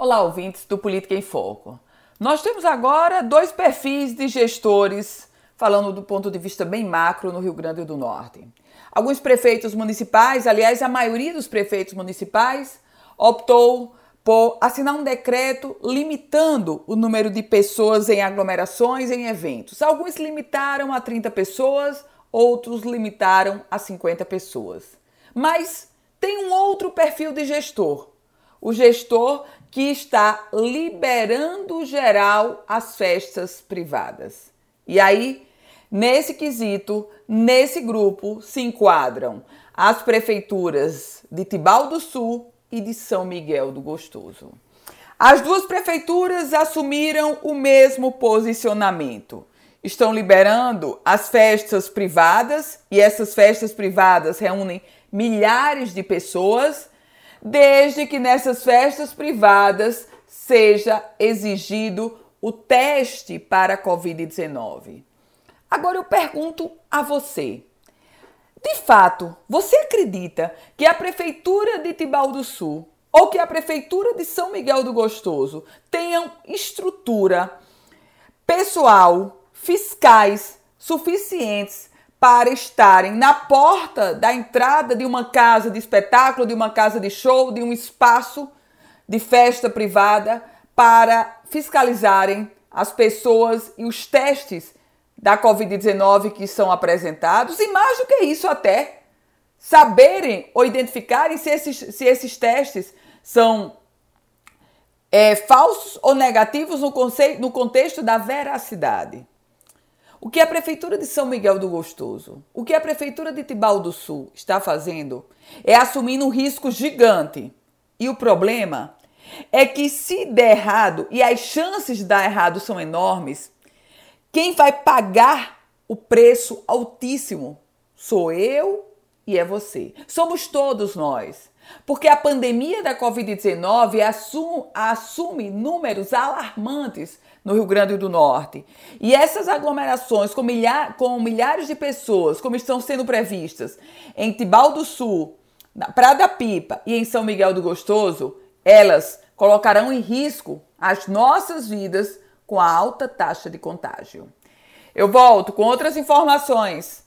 Olá, ouvintes do Política em Foco. Nós temos agora dois perfis de gestores, falando do ponto de vista bem macro no Rio Grande do Norte. Alguns prefeitos municipais, aliás, a maioria dos prefeitos municipais, optou por assinar um decreto limitando o número de pessoas em aglomerações em eventos. Alguns limitaram a 30 pessoas, outros limitaram a 50 pessoas. Mas tem um outro perfil de gestor o gestor que está liberando geral as festas privadas. E aí, nesse quesito, nesse grupo se enquadram as prefeituras de Tibau do Sul e de São Miguel do Gostoso. As duas prefeituras assumiram o mesmo posicionamento. Estão liberando as festas privadas e essas festas privadas reúnem milhares de pessoas desde que nessas festas privadas seja exigido o teste para a Covid-19. Agora eu pergunto a você: de fato, você acredita que a Prefeitura de Tibau do Sul ou que a Prefeitura de São Miguel do Gostoso tenham estrutura pessoal, fiscais suficientes para estarem na porta da entrada de uma casa de espetáculo, de uma casa de show, de um espaço de festa privada para fiscalizarem as pessoas e os testes da Covid-19 que são apresentados e mais do que isso até saberem ou identificarem se esses, se esses testes são é, falsos ou negativos no, conceito, no contexto da veracidade. O que a Prefeitura de São Miguel do Gostoso, o que a Prefeitura de Tibau do Sul está fazendo é assumindo um risco gigante. E o problema é que se der errado, e as chances de dar errado são enormes, quem vai pagar o preço altíssimo sou eu e é você. Somos todos nós. Porque a pandemia da Covid-19 assume, assume números alarmantes no Rio Grande do Norte. E essas aglomerações com, milha com milhares de pessoas, como estão sendo previstas em Tibau do Sul, na Praia da Pipa e em São Miguel do Gostoso, elas colocarão em risco as nossas vidas com a alta taxa de contágio. Eu volto com outras informações